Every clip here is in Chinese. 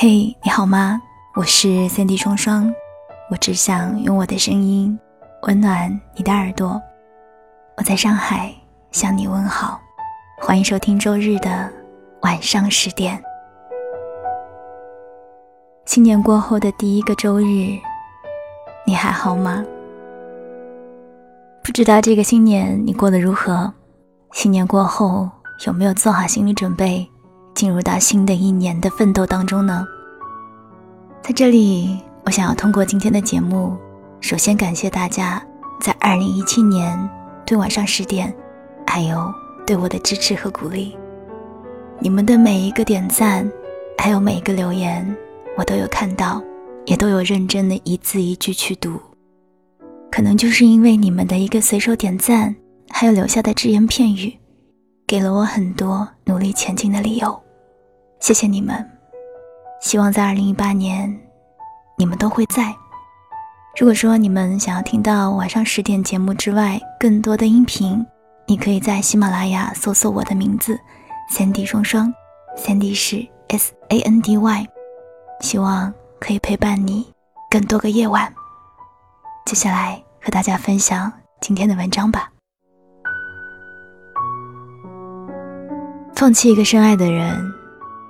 嘿，你好吗？我是三 D 双双，我只想用我的声音温暖你的耳朵。我在上海向你问好，欢迎收听周日的晚上十点。新年过后的第一个周日，你还好吗？不知道这个新年你过得如何？新年过后有没有做好心理准备？进入到新的一年的奋斗当中呢。在这里，我想要通过今天的节目，首先感谢大家在二零一七年对晚上十点，还有对我的支持和鼓励。你们的每一个点赞，还有每一个留言，我都有看到，也都有认真的一字一句去读。可能就是因为你们的一个随手点赞，还有留下的只言片语，给了我很多努力前进的理由。谢谢你们，希望在二零一八年，你们都会在。如果说你们想要听到晚上十点节目之外更多的音频，你可以在喜马拉雅搜索我的名字“三 D 双双”，三 D 是 S A N D Y，希望可以陪伴你更多个夜晚。接下来和大家分享今天的文章吧。放弃一个深爱的人。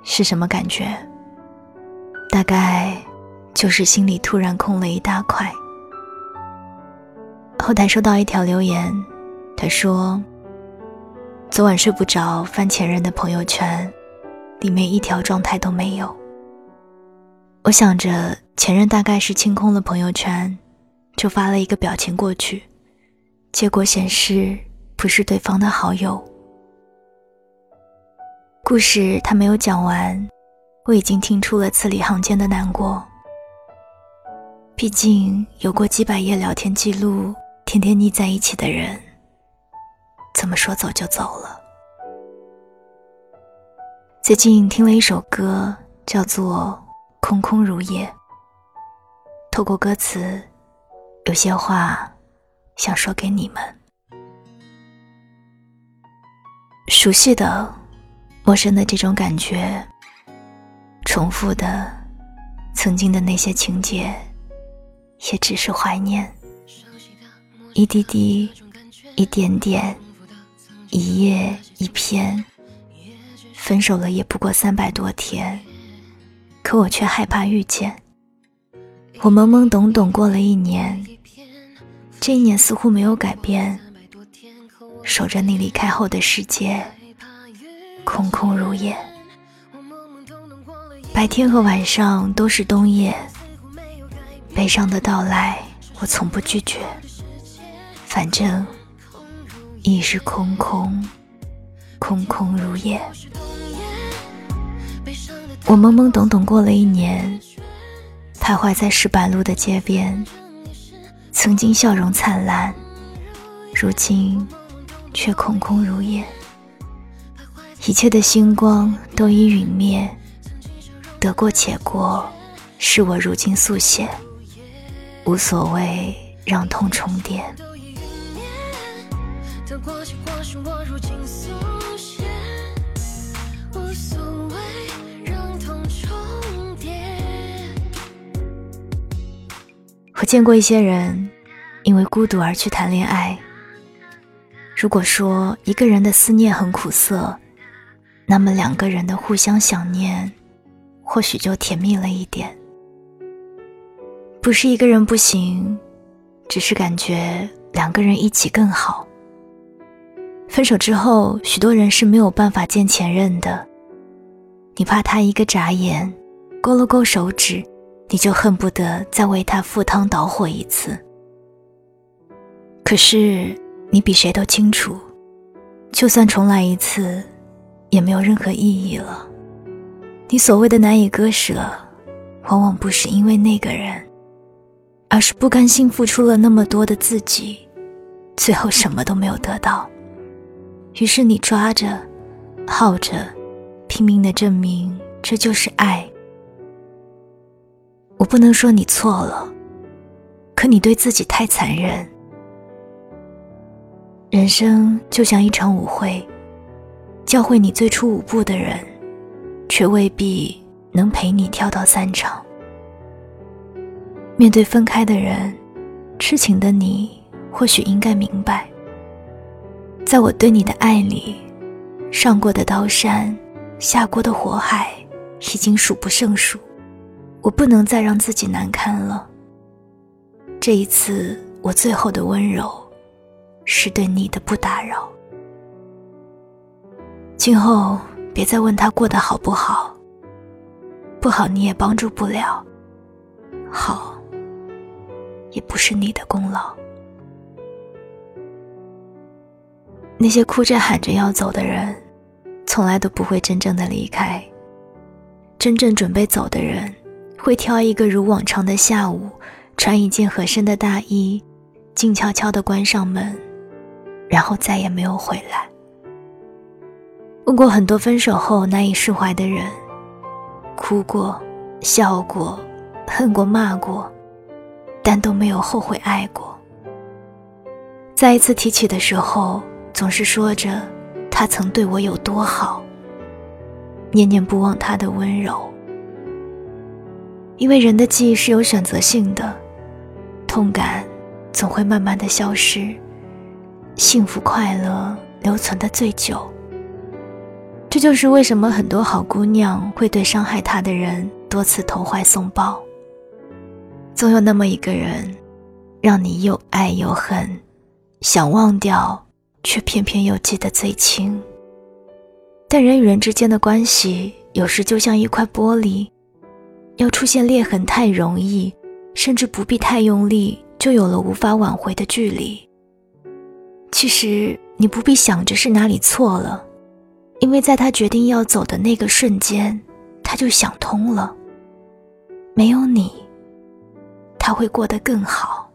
是什么感觉？大概就是心里突然空了一大块。后台收到一条留言，他说：“昨晚睡不着，翻前任的朋友圈，里面一条状态都没有。我想着前任大概是清空了朋友圈，就发了一个表情过去，结果显示不是对方的好友。”故事他没有讲完，我已经听出了字里行间的难过。毕竟有过几百页聊天记录，天天腻在一起的人，怎么说走就走了？最近听了一首歌，叫做《空空如也》。透过歌词，有些话想说给你们。熟悉的。陌生的这种感觉，重复的曾经的那些情节，也只是怀念。一滴滴，一点点，一页一篇。分手了也不过三百多天，可我却害怕遇见。我懵懵懂懂过了一年，这一年似乎没有改变，守着你离开后的世界。空空如也，白天和晚上都是冬夜。悲伤的到来，我从不拒绝。反正亦是空空，空空如也。我懵懵懂懂过了一年，徘徊在石板路的街边，曾经笑容灿烂，如今却空空如也。一切的星光都已陨灭，得过且过，是我如今速写，无所谓让痛重叠。我见过一些人，因为孤独而去谈恋爱。如果说一个人的思念很苦涩，那么两个人的互相想念，或许就甜蜜了一点。不是一个人不行，只是感觉两个人一起更好。分手之后，许多人是没有办法见前任的。你怕他一个眨眼，勾了勾手指，你就恨不得再为他赴汤蹈火一次。可是你比谁都清楚，就算重来一次。也没有任何意义了。你所谓的难以割舍，往往不是因为那个人，而是不甘心付出了那么多的自己，最后什么都没有得到。于是你抓着、耗着，拼命的证明这就是爱。我不能说你错了，可你对自己太残忍。人生就像一场舞会。教会你最初舞步的人，却未必能陪你跳到散场。面对分开的人，痴情的你或许应该明白，在我对你的爱里，上过的刀山，下过的火海，已经数不胜数。我不能再让自己难堪了。这一次，我最后的温柔，是对你的不打扰。今后别再问他过得好不好，不好你也帮助不了，好也不是你的功劳。那些哭着喊着要走的人，从来都不会真正的离开。真正准备走的人。会挑一个如往常的下午，穿一件合身的大衣，静悄悄地关上门，然后再也没有回来。问过很多分手后难以释怀的人，哭过、笑过、恨过、骂过，但都没有后悔爱过。再一次提起的时候，总是说着他曾对我有多好，念念不忘他的温柔。因为人的记忆是有选择性的，痛感总会慢慢的消失，幸福快乐留存的最久。这就是为什么很多好姑娘会对伤害她的人多次投怀送抱。总有那么一个人，让你又爱又恨，想忘掉，却偏偏又记得最清。但人与人之间的关系，有时就像一块玻璃。要出现裂痕太容易，甚至不必太用力，就有了无法挽回的距离。其实你不必想着是哪里错了，因为在他决定要走的那个瞬间，他就想通了。没有你，他会过得更好。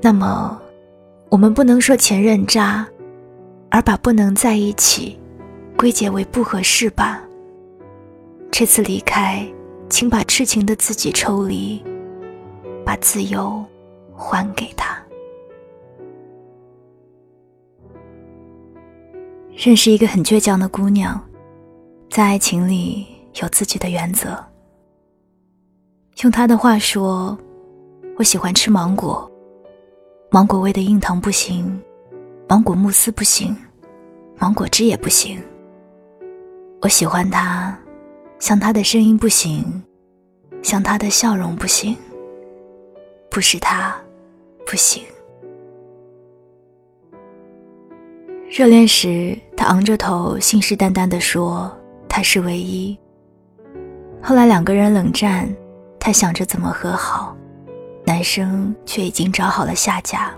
那么，我们不能说前任渣，而把不能在一起归结为不合适吧。这次离开，请把痴情的自己抽离，把自由还给他。认识一个很倔强的姑娘，在爱情里有自己的原则。用她的话说：“我喜欢吃芒果，芒果味的硬糖不行，芒果慕斯不行，芒果汁也不行。我喜欢他。”像他的声音不行，像他的笑容不行，不是他，不行。热恋时，他昂着头，信誓旦旦地说他是唯一。后来两个人冷战，他想着怎么和好，男生却已经找好了下家。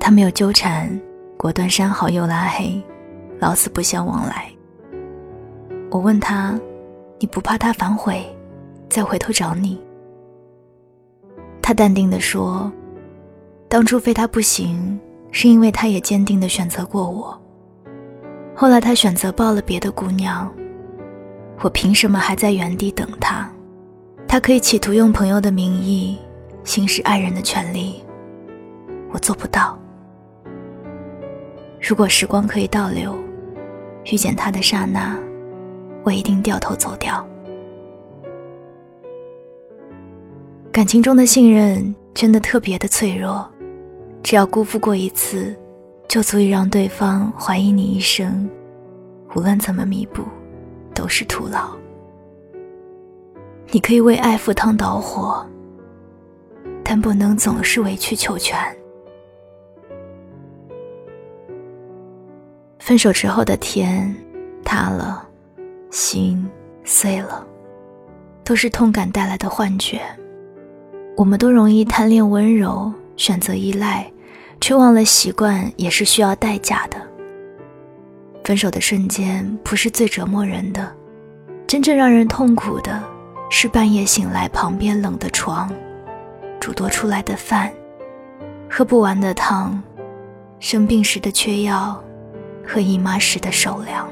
他没有纠缠，果断删好又拉黑，老死不相往来。我问他：“你不怕他反悔，再回头找你？”他淡定地说：“当初非他不行，是因为他也坚定地选择过我。后来他选择抱了别的姑娘，我凭什么还在原地等他？他可以企图用朋友的名义行使爱人的权利，我做不到。如果时光可以倒流，遇见他的刹那。”我一定掉头走掉。感情中的信任真的特别的脆弱，只要辜负过一次，就足以让对方怀疑你一生。无论怎么弥补，都是徒劳。你可以为爱赴汤蹈火，但不能总是委曲求全。分手之后的天塌了。心碎了，都是痛感带来的幻觉。我们都容易贪恋温柔，选择依赖，却忘了习惯也是需要代价的。分手的瞬间不是最折磨人的，真正让人痛苦的是半夜醒来，旁边冷的床，煮多出来的饭，喝不完的汤，生病时的缺药，和姨妈时的手凉。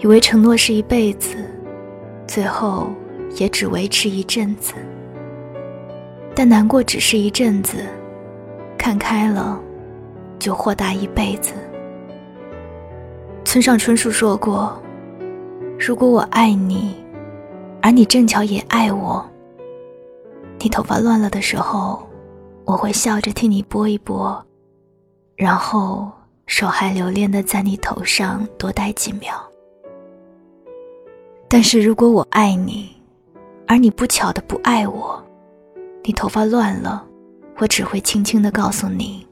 以为承诺是一辈子，最后也只维持一阵子。但难过只是一阵子，看开了，就豁达一辈子。村上春树说过：“如果我爱你，而你正巧也爱我，你头发乱了的时候，我会笑着替你拨一拨，然后手还留恋的在你头上多待几秒。但是如果我爱你，而你不巧的不爱我，你头发乱了，我只会轻轻的告诉你，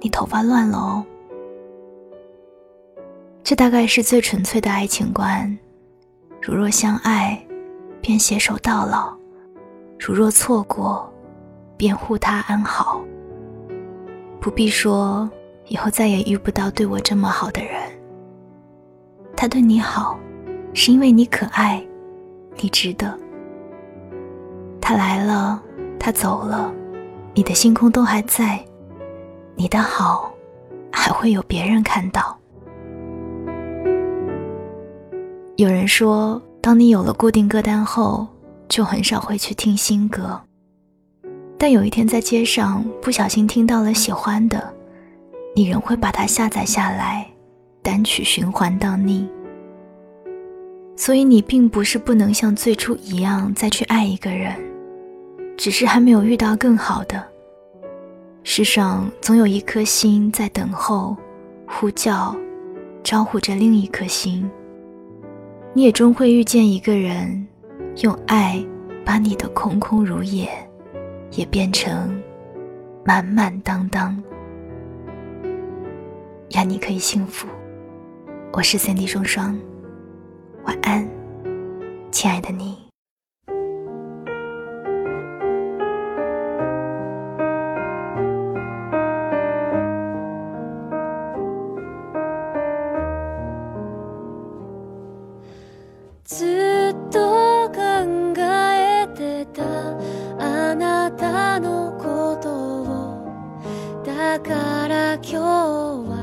你头发乱了哦。”这大概是最纯粹的爱情观。如若相爱，便携手到老；如若错过，便护他安好。不必说以后再也遇不到对我这么好的人。他对你好，是因为你可爱，你值得。他来了，他走了，你的星空都还在，你的好还会有别人看到。有人说，当你有了固定歌单后，就很少会去听新歌。但有一天在街上不小心听到了喜欢的，你仍会把它下载下来，单曲循环到腻。所以你并不是不能像最初一样再去爱一个人，只是还没有遇到更好的。世上总有一颗心在等候，呼叫，招呼着另一颗心。你也终会遇见一个人，用爱把你的空空如也，也变成满满当当。愿你可以幸福。我是三 D 双双，晚安，亲爱的你。と考えてたあなたのことをだから今日は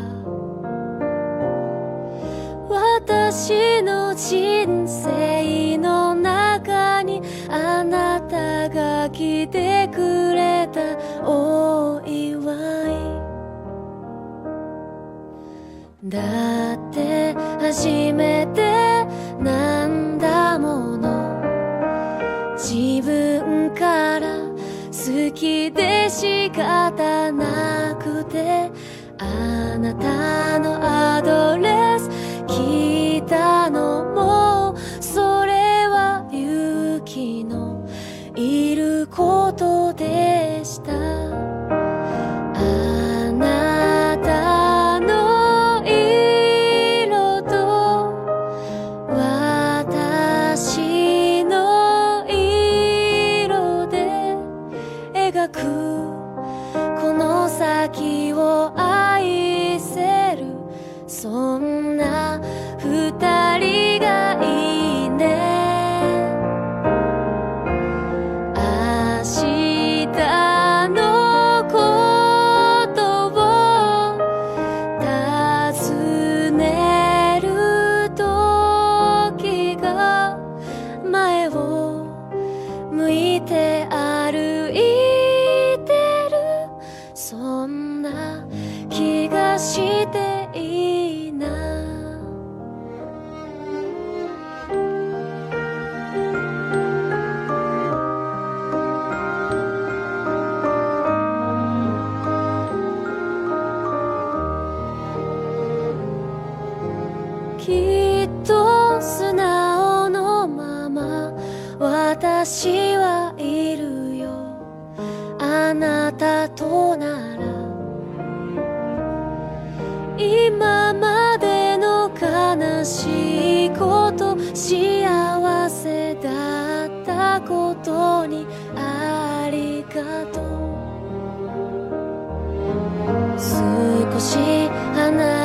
私の人生の中にあなたが来てくれたお祝い。だって初め分から好きで仕方なくてあなたのアドレス聞い先を愛せる。そんなしてしいこと幸せだったことにありがとう。少し離